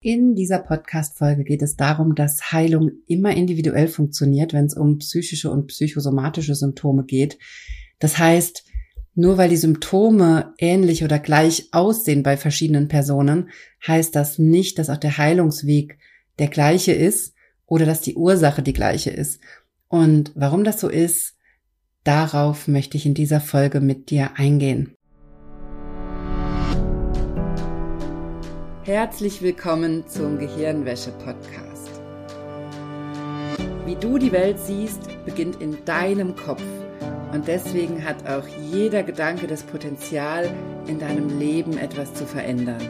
In dieser Podcast-Folge geht es darum, dass Heilung immer individuell funktioniert, wenn es um psychische und psychosomatische Symptome geht. Das heißt, nur weil die Symptome ähnlich oder gleich aussehen bei verschiedenen Personen, heißt das nicht, dass auch der Heilungsweg der gleiche ist oder dass die Ursache die gleiche ist. Und warum das so ist, darauf möchte ich in dieser Folge mit dir eingehen. Herzlich willkommen zum Gehirnwäsche-Podcast. Wie du die Welt siehst, beginnt in deinem Kopf. Und deswegen hat auch jeder Gedanke das Potenzial, in deinem Leben etwas zu verändern.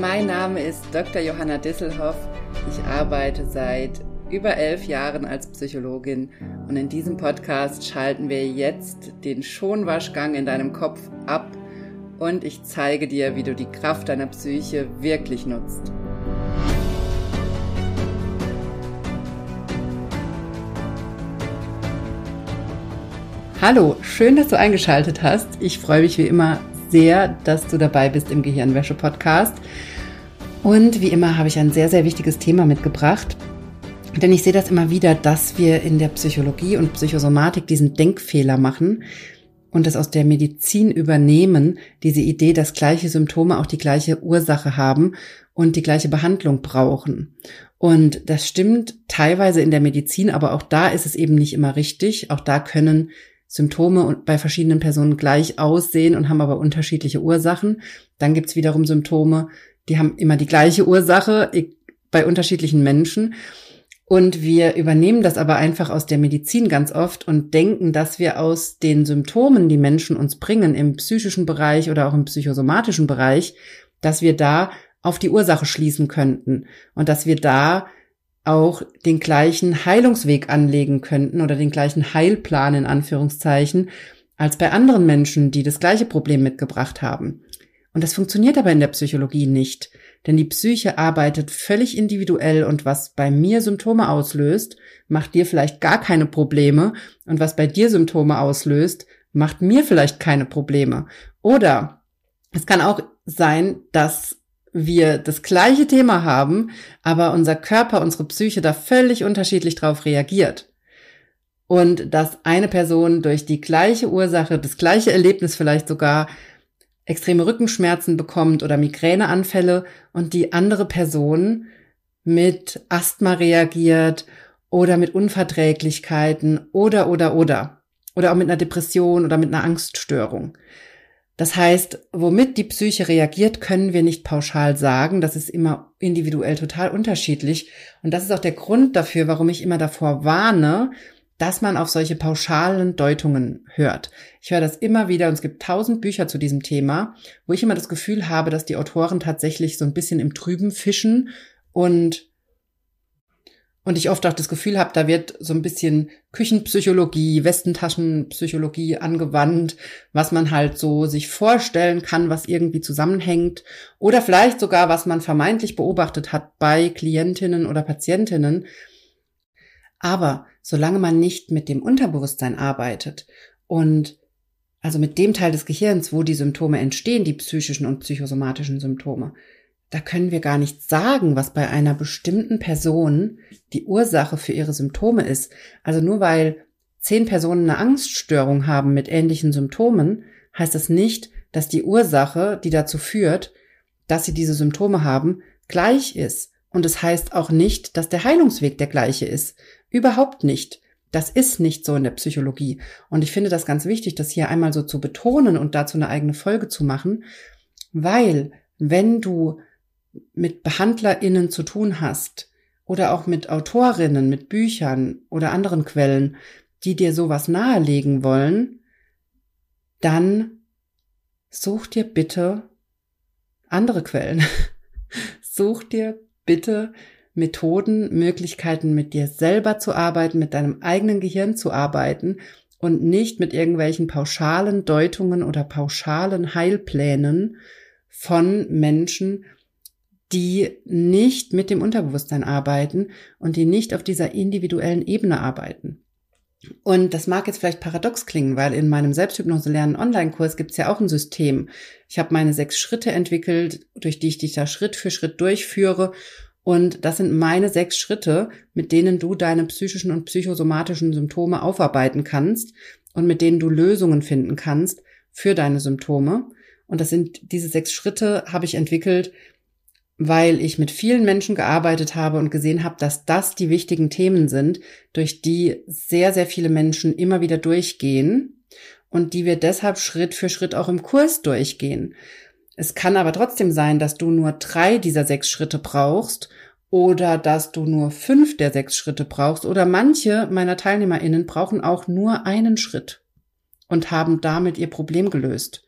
Mein Name ist Dr. Johanna Disselhoff. Ich arbeite seit über elf Jahren als Psychologin und in diesem Podcast schalten wir jetzt den Schonwaschgang in deinem Kopf ab und ich zeige dir, wie du die Kraft deiner Psyche wirklich nutzt. Hallo, schön, dass du eingeschaltet hast. Ich freue mich wie immer sehr, dass du dabei bist im Gehirnwäsche-Podcast. Und wie immer habe ich ein sehr, sehr wichtiges Thema mitgebracht. Denn ich sehe das immer wieder, dass wir in der Psychologie und Psychosomatik diesen Denkfehler machen, und das aus der Medizin übernehmen, diese Idee, dass gleiche Symptome auch die gleiche Ursache haben und die gleiche Behandlung brauchen. Und das stimmt teilweise in der Medizin, aber auch da ist es eben nicht immer richtig. Auch da können Symptome bei verschiedenen Personen gleich aussehen und haben aber unterschiedliche Ursachen. Dann gibt's wiederum Symptome, die haben immer die gleiche Ursache bei unterschiedlichen Menschen. Und wir übernehmen das aber einfach aus der Medizin ganz oft und denken, dass wir aus den Symptomen, die Menschen uns bringen, im psychischen Bereich oder auch im psychosomatischen Bereich, dass wir da auf die Ursache schließen könnten und dass wir da auch den gleichen Heilungsweg anlegen könnten oder den gleichen Heilplan in Anführungszeichen als bei anderen Menschen, die das gleiche Problem mitgebracht haben. Und das funktioniert aber in der Psychologie nicht. Denn die Psyche arbeitet völlig individuell und was bei mir Symptome auslöst, macht dir vielleicht gar keine Probleme und was bei dir Symptome auslöst, macht mir vielleicht keine Probleme. Oder es kann auch sein, dass wir das gleiche Thema haben, aber unser Körper, unsere Psyche da völlig unterschiedlich drauf reagiert. Und dass eine Person durch die gleiche Ursache, das gleiche Erlebnis vielleicht sogar extreme Rückenschmerzen bekommt oder Migräneanfälle und die andere Person mit Asthma reagiert oder mit Unverträglichkeiten oder oder oder oder auch mit einer Depression oder mit einer Angststörung. Das heißt, womit die Psyche reagiert, können wir nicht pauschal sagen. Das ist immer individuell total unterschiedlich. Und das ist auch der Grund dafür, warum ich immer davor warne, dass man auf solche pauschalen Deutungen hört. Ich höre das immer wieder und es gibt tausend Bücher zu diesem Thema, wo ich immer das Gefühl habe, dass die Autoren tatsächlich so ein bisschen im Trüben fischen und und ich oft auch das Gefühl habe, da wird so ein bisschen Küchenpsychologie, Westentaschenpsychologie angewandt, was man halt so sich vorstellen kann, was irgendwie zusammenhängt oder vielleicht sogar, was man vermeintlich beobachtet hat bei Klientinnen oder Patientinnen. Aber solange man nicht mit dem Unterbewusstsein arbeitet und also mit dem Teil des Gehirns, wo die Symptome entstehen, die psychischen und psychosomatischen Symptome, da können wir gar nicht sagen, was bei einer bestimmten Person die Ursache für ihre Symptome ist. Also nur weil zehn Personen eine Angststörung haben mit ähnlichen Symptomen, heißt das nicht, dass die Ursache, die dazu führt, dass sie diese Symptome haben, gleich ist. Und es das heißt auch nicht, dass der Heilungsweg der gleiche ist. Überhaupt nicht. Das ist nicht so in der Psychologie. Und ich finde das ganz wichtig, das hier einmal so zu betonen und dazu eine eigene Folge zu machen, weil wenn du mit BehandlerInnen zu tun hast oder auch mit Autorinnen, mit Büchern oder anderen Quellen, die dir sowas nahelegen wollen, dann such dir bitte andere Quellen. such dir bitte Methoden, Möglichkeiten, mit dir selber zu arbeiten, mit deinem eigenen Gehirn zu arbeiten und nicht mit irgendwelchen pauschalen Deutungen oder pauschalen Heilplänen von Menschen, die nicht mit dem Unterbewusstsein arbeiten und die nicht auf dieser individuellen Ebene arbeiten. Und das mag jetzt vielleicht paradox klingen, weil in meinem Selbsthypnose lernen Online-Kurs gibt es ja auch ein System. Ich habe meine sechs Schritte entwickelt, durch die ich dich da Schritt für Schritt durchführe. Und das sind meine sechs Schritte, mit denen du deine psychischen und psychosomatischen Symptome aufarbeiten kannst und mit denen du Lösungen finden kannst für deine Symptome. Und das sind diese sechs Schritte habe ich entwickelt, weil ich mit vielen Menschen gearbeitet habe und gesehen habe, dass das die wichtigen Themen sind, durch die sehr, sehr viele Menschen immer wieder durchgehen und die wir deshalb Schritt für Schritt auch im Kurs durchgehen. Es kann aber trotzdem sein, dass du nur drei dieser sechs Schritte brauchst oder dass du nur fünf der sechs Schritte brauchst oder manche meiner Teilnehmerinnen brauchen auch nur einen Schritt und haben damit ihr Problem gelöst.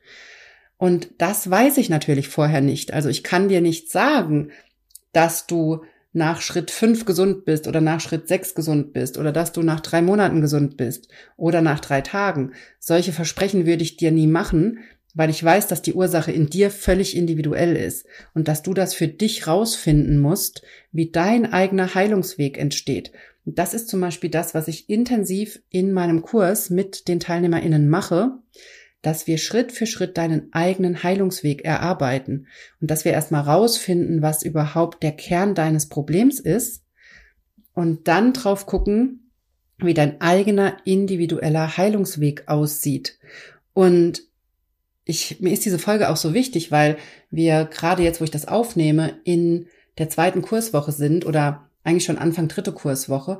Und das weiß ich natürlich vorher nicht. Also ich kann dir nicht sagen, dass du nach Schritt fünf gesund bist oder nach Schritt sechs gesund bist oder dass du nach drei Monaten gesund bist oder nach drei Tagen. Solche Versprechen würde ich dir nie machen, weil ich weiß, dass die Ursache in dir völlig individuell ist und dass du das für dich rausfinden musst, wie dein eigener Heilungsweg entsteht. das ist zum Beispiel das, was ich intensiv in meinem Kurs mit den TeilnehmerInnen mache, dass wir Schritt für Schritt deinen eigenen Heilungsweg erarbeiten und dass wir erstmal rausfinden, was überhaupt der Kern deines Problems ist und dann drauf gucken, wie dein eigener individueller Heilungsweg aussieht. Und ich, mir ist diese Folge auch so wichtig, weil wir gerade jetzt, wo ich das aufnehme, in der zweiten Kurswoche sind oder eigentlich schon Anfang dritte Kurswoche.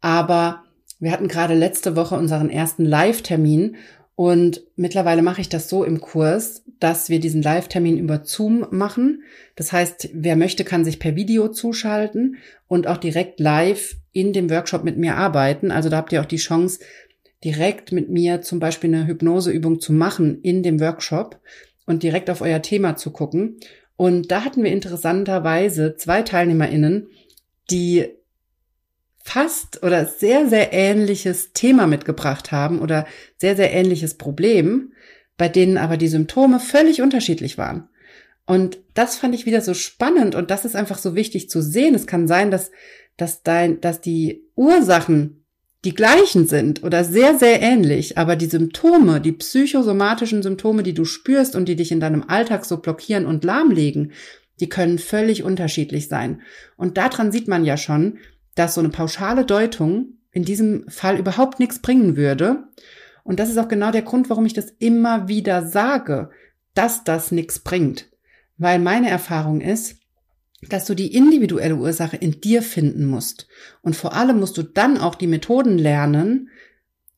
Aber wir hatten gerade letzte Woche unseren ersten Live-Termin und mittlerweile mache ich das so im Kurs, dass wir diesen Live-Termin über Zoom machen. Das heißt, wer möchte, kann sich per Video zuschalten und auch direkt live in dem Workshop mit mir arbeiten. Also da habt ihr auch die Chance, direkt mit mir zum Beispiel eine Hypnoseübung zu machen in dem Workshop und direkt auf euer Thema zu gucken. Und da hatten wir interessanterweise zwei TeilnehmerInnen, die fast oder sehr, sehr ähnliches Thema mitgebracht haben oder sehr, sehr ähnliches Problem, bei denen aber die Symptome völlig unterschiedlich waren. Und das fand ich wieder so spannend und das ist einfach so wichtig zu sehen. Es kann sein, dass, dass dein, dass die Ursachen die gleichen sind oder sehr, sehr ähnlich, aber die Symptome, die psychosomatischen Symptome, die du spürst und die dich in deinem Alltag so blockieren und lahmlegen, die können völlig unterschiedlich sein. Und daran sieht man ja schon, dass so eine pauschale Deutung in diesem Fall überhaupt nichts bringen würde. Und das ist auch genau der Grund, warum ich das immer wieder sage, dass das nichts bringt. Weil meine Erfahrung ist, dass du die individuelle Ursache in dir finden musst. Und vor allem musst du dann auch die Methoden lernen,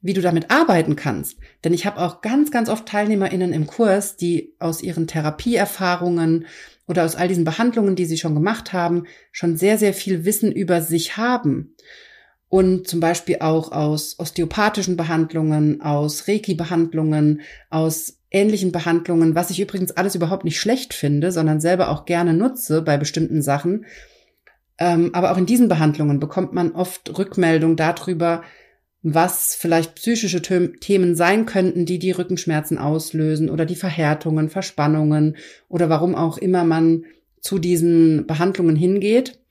wie du damit arbeiten kannst. Denn ich habe auch ganz, ganz oft TeilnehmerInnen im Kurs, die aus ihren Therapieerfahrungen oder aus all diesen Behandlungen, die sie schon gemacht haben, schon sehr, sehr viel Wissen über sich haben. Und zum Beispiel auch aus osteopathischen Behandlungen, aus Reiki-Behandlungen, aus ähnlichen Behandlungen, was ich übrigens alles überhaupt nicht schlecht finde, sondern selber auch gerne nutze bei bestimmten Sachen. Ähm, aber auch in diesen Behandlungen bekommt man oft Rückmeldung darüber, was vielleicht psychische Themen sein könnten, die die Rückenschmerzen auslösen oder die Verhärtungen, Verspannungen oder warum auch immer man zu diesen Behandlungen hingeht.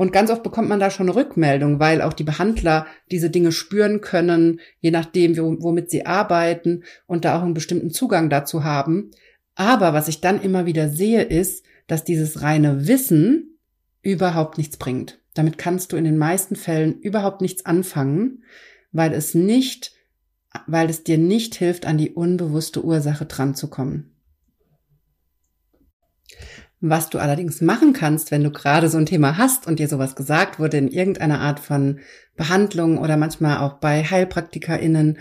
Und ganz oft bekommt man da schon Rückmeldung, weil auch die Behandler diese Dinge spüren können, je nachdem, womit sie arbeiten und da auch einen bestimmten Zugang dazu haben. Aber was ich dann immer wieder sehe, ist, dass dieses reine Wissen überhaupt nichts bringt. Damit kannst du in den meisten Fällen überhaupt nichts anfangen, weil es nicht, weil es dir nicht hilft, an die unbewusste Ursache dran zu kommen. Was du allerdings machen kannst, wenn du gerade so ein Thema hast und dir sowas gesagt wurde in irgendeiner Art von Behandlung oder manchmal auch bei HeilpraktikerInnen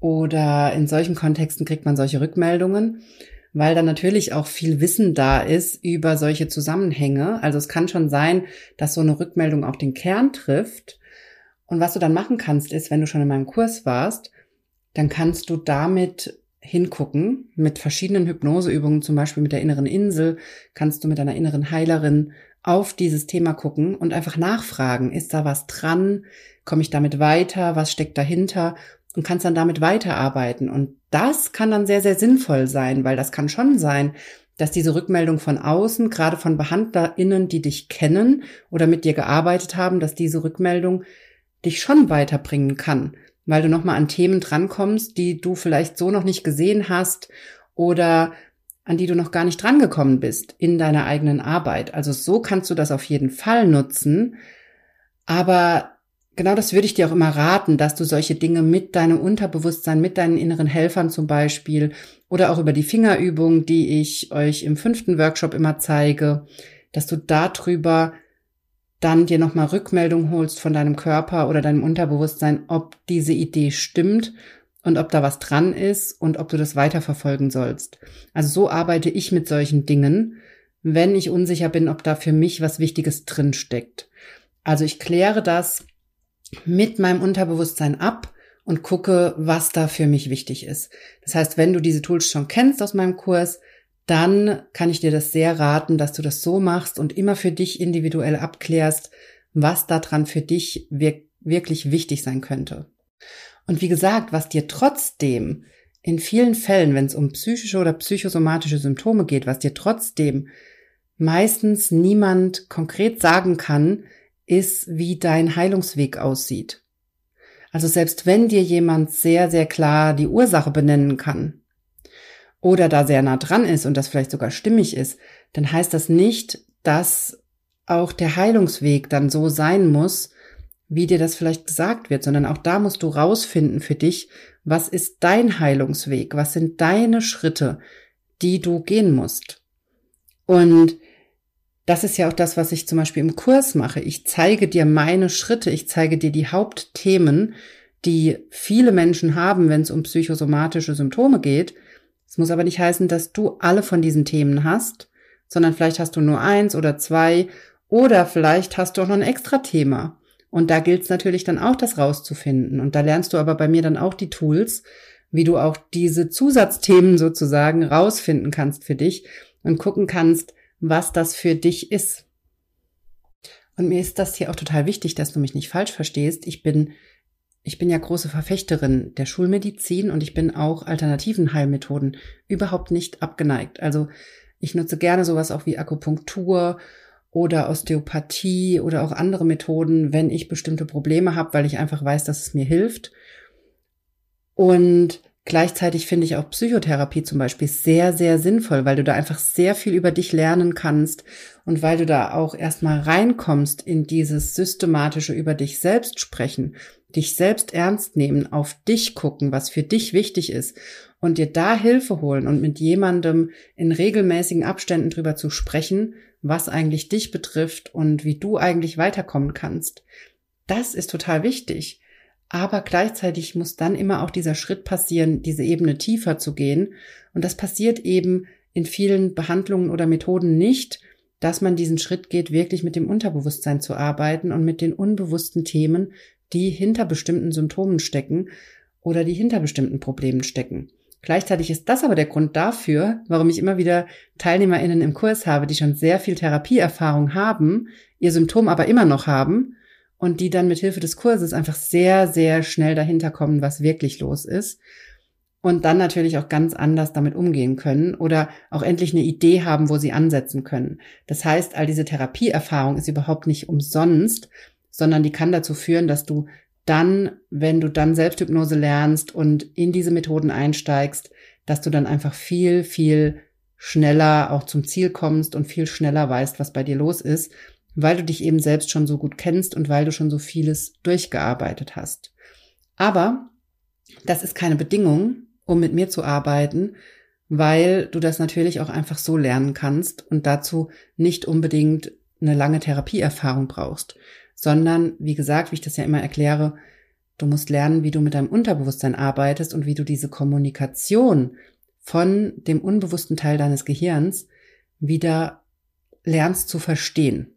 oder in solchen Kontexten kriegt man solche Rückmeldungen, weil dann natürlich auch viel Wissen da ist über solche Zusammenhänge. Also es kann schon sein, dass so eine Rückmeldung auch den Kern trifft und was du dann machen kannst, ist, wenn du schon in meinem Kurs warst, dann kannst du damit hingucken mit verschiedenen Hypnoseübungen, zum Beispiel mit der inneren Insel, kannst du mit deiner inneren Heilerin auf dieses Thema gucken und einfach nachfragen, ist da was dran? Komme ich damit weiter? Was steckt dahinter? Und kannst dann damit weiterarbeiten. Und das kann dann sehr, sehr sinnvoll sein, weil das kann schon sein, dass diese Rückmeldung von außen, gerade von BehandlerInnen, die dich kennen oder mit dir gearbeitet haben, dass diese Rückmeldung dich schon weiterbringen kann, weil du nochmal an Themen drankommst, die du vielleicht so noch nicht gesehen hast oder an die du noch gar nicht drangekommen bist in deiner eigenen Arbeit. Also so kannst du das auf jeden Fall nutzen. Aber genau das würde ich dir auch immer raten, dass du solche Dinge mit deinem Unterbewusstsein, mit deinen inneren Helfern zum Beispiel oder auch über die Fingerübung, die ich euch im fünften Workshop immer zeige, dass du darüber dann dir nochmal Rückmeldung holst von deinem Körper oder deinem Unterbewusstsein, ob diese Idee stimmt und ob da was dran ist und ob du das weiterverfolgen sollst. Also so arbeite ich mit solchen Dingen, wenn ich unsicher bin, ob da für mich was Wichtiges drin steckt. Also ich kläre das mit meinem Unterbewusstsein ab und gucke, was da für mich wichtig ist. Das heißt, wenn du diese Tools schon kennst aus meinem Kurs, dann kann ich dir das sehr raten, dass du das so machst und immer für dich individuell abklärst, was daran für dich wirklich wichtig sein könnte. Und wie gesagt, was dir trotzdem in vielen Fällen, wenn es um psychische oder psychosomatische Symptome geht, was dir trotzdem meistens niemand konkret sagen kann, ist, wie dein Heilungsweg aussieht. Also selbst wenn dir jemand sehr, sehr klar die Ursache benennen kann, oder da sehr nah dran ist und das vielleicht sogar stimmig ist, dann heißt das nicht, dass auch der Heilungsweg dann so sein muss, wie dir das vielleicht gesagt wird, sondern auch da musst du rausfinden für dich, was ist dein Heilungsweg, was sind deine Schritte, die du gehen musst. Und das ist ja auch das, was ich zum Beispiel im Kurs mache. Ich zeige dir meine Schritte, ich zeige dir die Hauptthemen, die viele Menschen haben, wenn es um psychosomatische Symptome geht, es muss aber nicht heißen, dass du alle von diesen Themen hast, sondern vielleicht hast du nur eins oder zwei oder vielleicht hast du auch noch ein extra Thema. Und da gilt es natürlich dann auch, das rauszufinden. Und da lernst du aber bei mir dann auch die Tools, wie du auch diese Zusatzthemen sozusagen rausfinden kannst für dich und gucken kannst, was das für dich ist. Und mir ist das hier auch total wichtig, dass du mich nicht falsch verstehst. Ich bin ich bin ja große Verfechterin der Schulmedizin und ich bin auch alternativen Heilmethoden überhaupt nicht abgeneigt. Also ich nutze gerne sowas auch wie Akupunktur oder Osteopathie oder auch andere Methoden, wenn ich bestimmte Probleme habe, weil ich einfach weiß, dass es mir hilft. Und gleichzeitig finde ich auch Psychotherapie zum Beispiel sehr, sehr sinnvoll, weil du da einfach sehr viel über dich lernen kannst und weil du da auch erstmal reinkommst in dieses systematische über dich selbst sprechen dich selbst ernst nehmen, auf dich gucken, was für dich wichtig ist und dir da Hilfe holen und mit jemandem in regelmäßigen Abständen drüber zu sprechen, was eigentlich dich betrifft und wie du eigentlich weiterkommen kannst. Das ist total wichtig. Aber gleichzeitig muss dann immer auch dieser Schritt passieren, diese Ebene tiefer zu gehen. Und das passiert eben in vielen Behandlungen oder Methoden nicht, dass man diesen Schritt geht, wirklich mit dem Unterbewusstsein zu arbeiten und mit den unbewussten Themen, die hinter bestimmten Symptomen stecken oder die hinter bestimmten Problemen stecken. Gleichzeitig ist das aber der Grund dafür, warum ich immer wieder TeilnehmerInnen im Kurs habe, die schon sehr viel Therapieerfahrung haben, ihr Symptom aber immer noch haben und die dann mit Hilfe des Kurses einfach sehr, sehr schnell dahinter kommen, was wirklich los ist und dann natürlich auch ganz anders damit umgehen können oder auch endlich eine Idee haben, wo sie ansetzen können. Das heißt, all diese Therapieerfahrung ist überhaupt nicht umsonst, sondern die kann dazu führen, dass du dann, wenn du dann Selbsthypnose lernst und in diese Methoden einsteigst, dass du dann einfach viel, viel schneller auch zum Ziel kommst und viel schneller weißt, was bei dir los ist, weil du dich eben selbst schon so gut kennst und weil du schon so vieles durchgearbeitet hast. Aber das ist keine Bedingung, um mit mir zu arbeiten, weil du das natürlich auch einfach so lernen kannst und dazu nicht unbedingt eine lange Therapieerfahrung brauchst sondern, wie gesagt, wie ich das ja immer erkläre, du musst lernen, wie du mit deinem Unterbewusstsein arbeitest und wie du diese Kommunikation von dem unbewussten Teil deines Gehirns wieder lernst zu verstehen.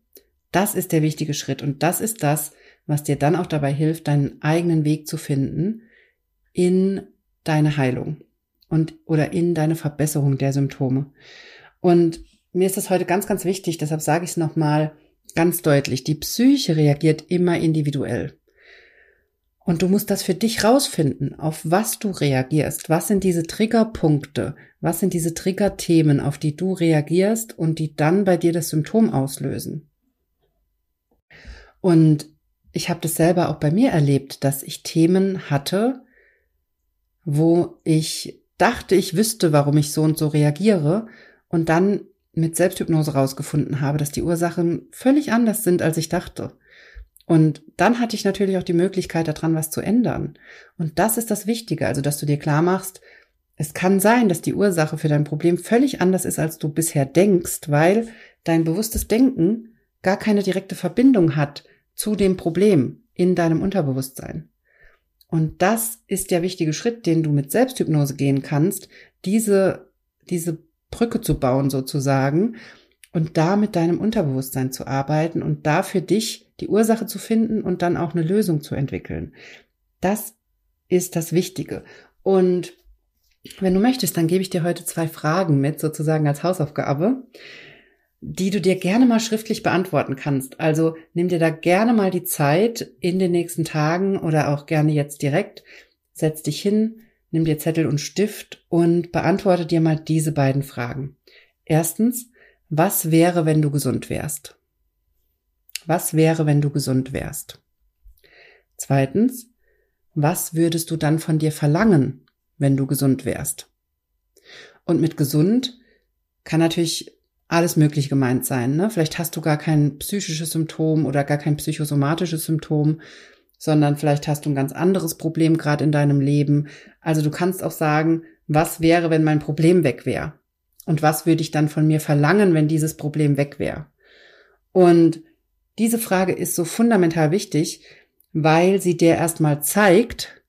Das ist der wichtige Schritt und das ist das, was dir dann auch dabei hilft, deinen eigenen Weg zu finden in deine Heilung und oder in deine Verbesserung der Symptome. Und mir ist das heute ganz, ganz wichtig, deshalb sage ich es nochmal, Ganz deutlich, die Psyche reagiert immer individuell. Und du musst das für dich rausfinden, auf was du reagierst. Was sind diese Triggerpunkte? Was sind diese Triggerthemen, auf die du reagierst und die dann bei dir das Symptom auslösen? Und ich habe das selber auch bei mir erlebt, dass ich Themen hatte, wo ich dachte, ich wüsste, warum ich so und so reagiere und dann mit Selbsthypnose rausgefunden habe, dass die Ursachen völlig anders sind, als ich dachte. Und dann hatte ich natürlich auch die Möglichkeit, daran was zu ändern. Und das ist das Wichtige, also dass du dir klar machst, es kann sein, dass die Ursache für dein Problem völlig anders ist, als du bisher denkst, weil dein bewusstes Denken gar keine direkte Verbindung hat zu dem Problem in deinem Unterbewusstsein. Und das ist der wichtige Schritt, den du mit Selbsthypnose gehen kannst, diese, diese Brücke zu bauen sozusagen und da mit deinem Unterbewusstsein zu arbeiten und da für dich die Ursache zu finden und dann auch eine Lösung zu entwickeln. Das ist das Wichtige. Und wenn du möchtest, dann gebe ich dir heute zwei Fragen mit, sozusagen als Hausaufgabe, die du dir gerne mal schriftlich beantworten kannst. Also nimm dir da gerne mal die Zeit in den nächsten Tagen oder auch gerne jetzt direkt, setz dich hin, nimm dir Zettel und Stift und beantworte dir mal diese beiden Fragen. Erstens, was wäre, wenn du gesund wärst? Was wäre, wenn du gesund wärst? Zweitens, was würdest du dann von dir verlangen, wenn du gesund wärst? Und mit gesund kann natürlich alles möglich gemeint sein. Ne? Vielleicht hast du gar kein psychisches Symptom oder gar kein psychosomatisches Symptom, sondern vielleicht hast du ein ganz anderes Problem gerade in deinem Leben. Also du kannst auch sagen, was wäre, wenn mein Problem weg wäre? Und was würde ich dann von mir verlangen, wenn dieses Problem weg wäre? Und diese Frage ist so fundamental wichtig, weil sie dir erstmal zeigt,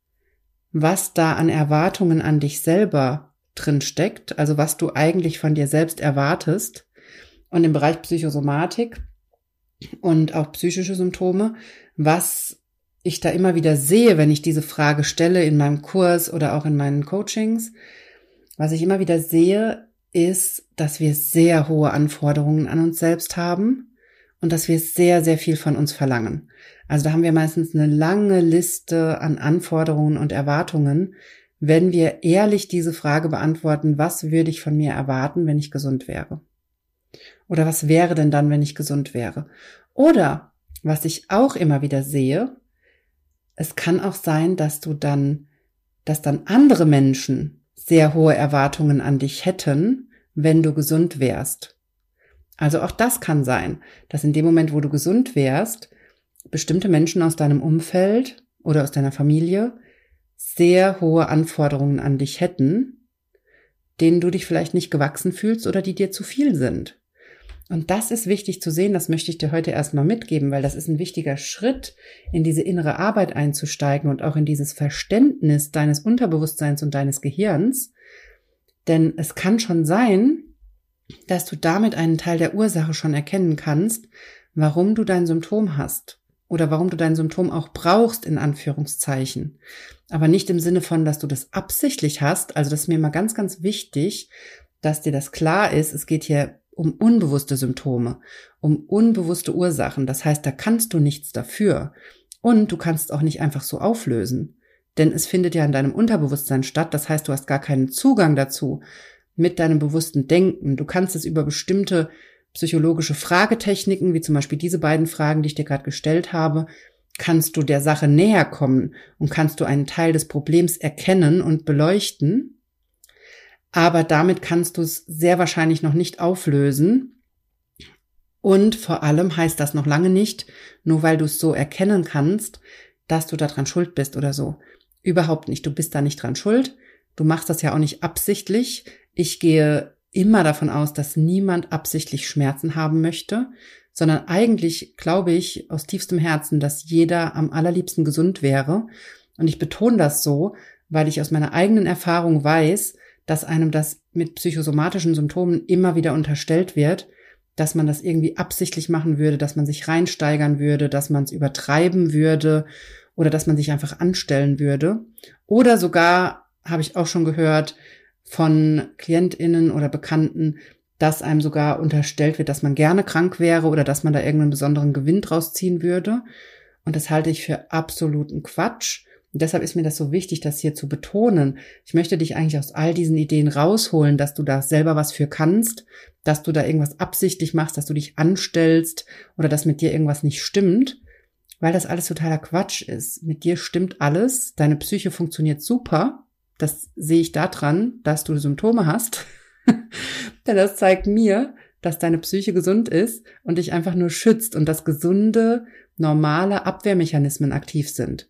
was da an Erwartungen an dich selber drin steckt, also was du eigentlich von dir selbst erwartest. Und im Bereich Psychosomatik und auch psychische Symptome, was ich da immer wieder sehe, wenn ich diese Frage stelle in meinem Kurs oder auch in meinen Coachings, was ich immer wieder sehe, ist, dass wir sehr hohe Anforderungen an uns selbst haben und dass wir sehr, sehr viel von uns verlangen. Also da haben wir meistens eine lange Liste an Anforderungen und Erwartungen, wenn wir ehrlich diese Frage beantworten, was würde ich von mir erwarten, wenn ich gesund wäre? Oder was wäre denn dann, wenn ich gesund wäre? Oder was ich auch immer wieder sehe, es kann auch sein, dass du dann, dass dann andere Menschen sehr hohe Erwartungen an dich hätten, wenn du gesund wärst. Also auch das kann sein, dass in dem Moment, wo du gesund wärst, bestimmte Menschen aus deinem Umfeld oder aus deiner Familie sehr hohe Anforderungen an dich hätten, denen du dich vielleicht nicht gewachsen fühlst oder die dir zu viel sind. Und das ist wichtig zu sehen, das möchte ich dir heute erstmal mitgeben, weil das ist ein wichtiger Schritt, in diese innere Arbeit einzusteigen und auch in dieses Verständnis deines Unterbewusstseins und deines Gehirns. Denn es kann schon sein, dass du damit einen Teil der Ursache schon erkennen kannst, warum du dein Symptom hast oder warum du dein Symptom auch brauchst, in Anführungszeichen. Aber nicht im Sinne von, dass du das absichtlich hast. Also das ist mir mal ganz, ganz wichtig, dass dir das klar ist. Es geht hier um unbewusste Symptome, um unbewusste Ursachen. Das heißt, da kannst du nichts dafür. Und du kannst auch nicht einfach so auflösen. Denn es findet ja in deinem Unterbewusstsein statt. Das heißt, du hast gar keinen Zugang dazu mit deinem bewussten Denken. Du kannst es über bestimmte psychologische Fragetechniken, wie zum Beispiel diese beiden Fragen, die ich dir gerade gestellt habe, kannst du der Sache näher kommen und kannst du einen Teil des Problems erkennen und beleuchten aber damit kannst du es sehr wahrscheinlich noch nicht auflösen. Und vor allem heißt das noch lange nicht, nur weil du es so erkennen kannst, dass du daran schuld bist oder so. Überhaupt nicht. Du bist da nicht dran schuld. Du machst das ja auch nicht absichtlich. Ich gehe immer davon aus, dass niemand absichtlich Schmerzen haben möchte, sondern eigentlich glaube ich aus tiefstem Herzen, dass jeder am allerliebsten gesund wäre. Und ich betone das so, weil ich aus meiner eigenen Erfahrung weiß, dass einem das mit psychosomatischen Symptomen immer wieder unterstellt wird, dass man das irgendwie absichtlich machen würde, dass man sich reinsteigern würde, dass man es übertreiben würde oder dass man sich einfach anstellen würde. Oder sogar, habe ich auch schon gehört, von Klientinnen oder Bekannten, dass einem sogar unterstellt wird, dass man gerne krank wäre oder dass man da irgendeinen besonderen Gewinn draus ziehen würde. Und das halte ich für absoluten Quatsch. Und deshalb ist mir das so wichtig, das hier zu betonen. Ich möchte dich eigentlich aus all diesen Ideen rausholen, dass du da selber was für kannst, dass du da irgendwas absichtlich machst, dass du dich anstellst oder dass mit dir irgendwas nicht stimmt. weil das alles totaler Quatsch ist. Mit dir stimmt alles, deine Psyche funktioniert super. Das sehe ich daran, dass du Symptome hast. Denn das zeigt mir, dass deine Psyche gesund ist und dich einfach nur schützt und dass gesunde, normale Abwehrmechanismen aktiv sind.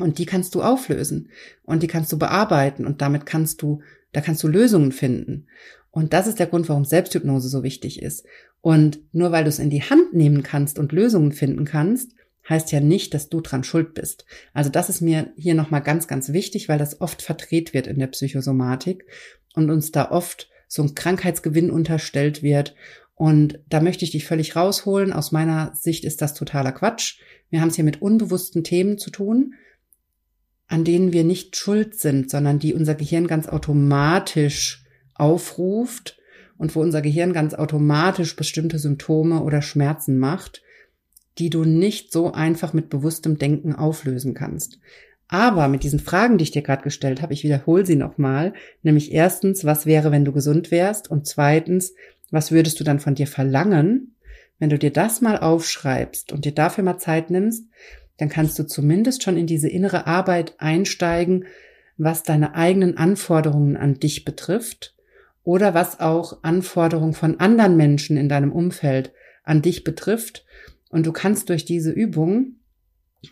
Und die kannst du auflösen und die kannst du bearbeiten und damit kannst du, da kannst du Lösungen finden. Und das ist der Grund, warum Selbsthypnose so wichtig ist. Und nur weil du es in die Hand nehmen kannst und Lösungen finden kannst, heißt ja nicht, dass du dran schuld bist. Also das ist mir hier nochmal ganz, ganz wichtig, weil das oft verdreht wird in der Psychosomatik und uns da oft so ein Krankheitsgewinn unterstellt wird. Und da möchte ich dich völlig rausholen. Aus meiner Sicht ist das totaler Quatsch. Wir haben es hier mit unbewussten Themen zu tun, an denen wir nicht schuld sind, sondern die unser Gehirn ganz automatisch aufruft und wo unser Gehirn ganz automatisch bestimmte Symptome oder Schmerzen macht, die du nicht so einfach mit bewusstem Denken auflösen kannst. Aber mit diesen Fragen, die ich dir gerade gestellt habe, ich wiederhole sie nochmal, nämlich erstens, was wäre, wenn du gesund wärst? Und zweitens, was würdest du dann von dir verlangen? Wenn du dir das mal aufschreibst und dir dafür mal Zeit nimmst, dann kannst du zumindest schon in diese innere Arbeit einsteigen, was deine eigenen Anforderungen an dich betrifft oder was auch Anforderungen von anderen Menschen in deinem Umfeld an dich betrifft. Und du kannst durch diese Übung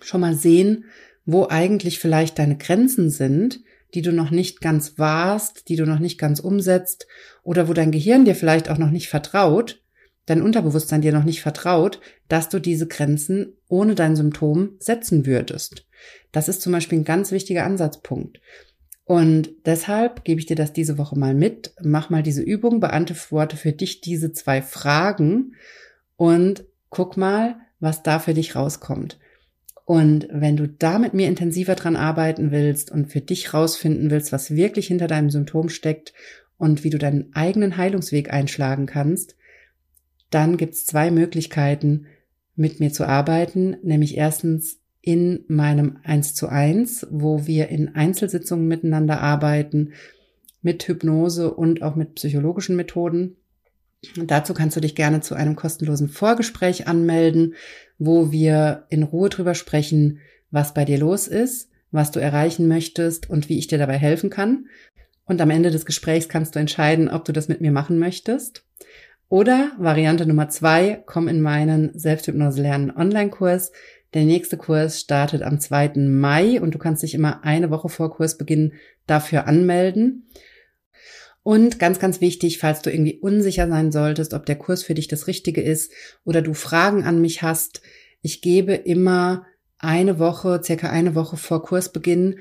schon mal sehen, wo eigentlich vielleicht deine Grenzen sind, die du noch nicht ganz warst, die du noch nicht ganz umsetzt oder wo dein Gehirn dir vielleicht auch noch nicht vertraut, dein Unterbewusstsein dir noch nicht vertraut, dass du diese Grenzen ohne dein Symptom setzen würdest. Das ist zum Beispiel ein ganz wichtiger Ansatzpunkt. Und deshalb gebe ich dir das diese Woche mal mit. Mach mal diese Übung, beantworte für dich diese zwei Fragen und guck mal, was da für dich rauskommt. Und wenn du da mit mir intensiver dran arbeiten willst und für dich rausfinden willst, was wirklich hinter deinem Symptom steckt und wie du deinen eigenen Heilungsweg einschlagen kannst, dann gibt's zwei Möglichkeiten, mit mir zu arbeiten, nämlich erstens in meinem 1 zu 1, wo wir in Einzelsitzungen miteinander arbeiten, mit Hypnose und auch mit psychologischen Methoden. Und dazu kannst du dich gerne zu einem kostenlosen Vorgespräch anmelden wo wir in Ruhe drüber sprechen, was bei dir los ist, was du erreichen möchtest und wie ich dir dabei helfen kann. Und am Ende des Gesprächs kannst du entscheiden, ob du das mit mir machen möchtest. Oder Variante Nummer zwei, komm in meinen Selbsthypnose lernen Online-Kurs. Der nächste Kurs startet am 2. Mai und du kannst dich immer eine Woche vor Kursbeginn dafür anmelden. Und ganz, ganz wichtig, falls du irgendwie unsicher sein solltest, ob der Kurs für dich das Richtige ist oder du Fragen an mich hast, ich gebe immer eine Woche, circa eine Woche vor Kursbeginn,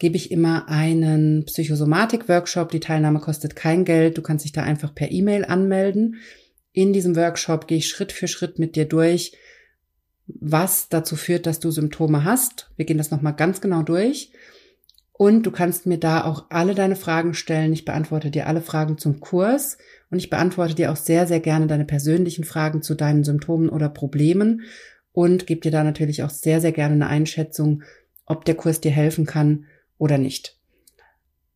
gebe ich immer einen Psychosomatik-Workshop. Die Teilnahme kostet kein Geld. Du kannst dich da einfach per E-Mail anmelden. In diesem Workshop gehe ich Schritt für Schritt mit dir durch, was dazu führt, dass du Symptome hast. Wir gehen das nochmal ganz genau durch. Und du kannst mir da auch alle deine Fragen stellen. Ich beantworte dir alle Fragen zum Kurs und ich beantworte dir auch sehr, sehr gerne deine persönlichen Fragen zu deinen Symptomen oder Problemen und gebe dir da natürlich auch sehr, sehr gerne eine Einschätzung, ob der Kurs dir helfen kann oder nicht.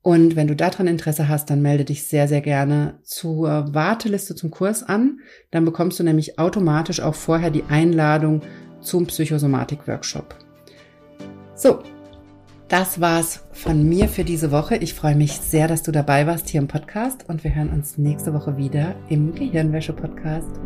Und wenn du daran Interesse hast, dann melde dich sehr, sehr gerne zur Warteliste zum Kurs an. Dann bekommst du nämlich automatisch auch vorher die Einladung zum Psychosomatik-Workshop. So, das war's von mir für diese Woche. Ich freue mich sehr, dass du dabei warst hier im Podcast und wir hören uns nächste Woche wieder im Gehirnwäsche-Podcast.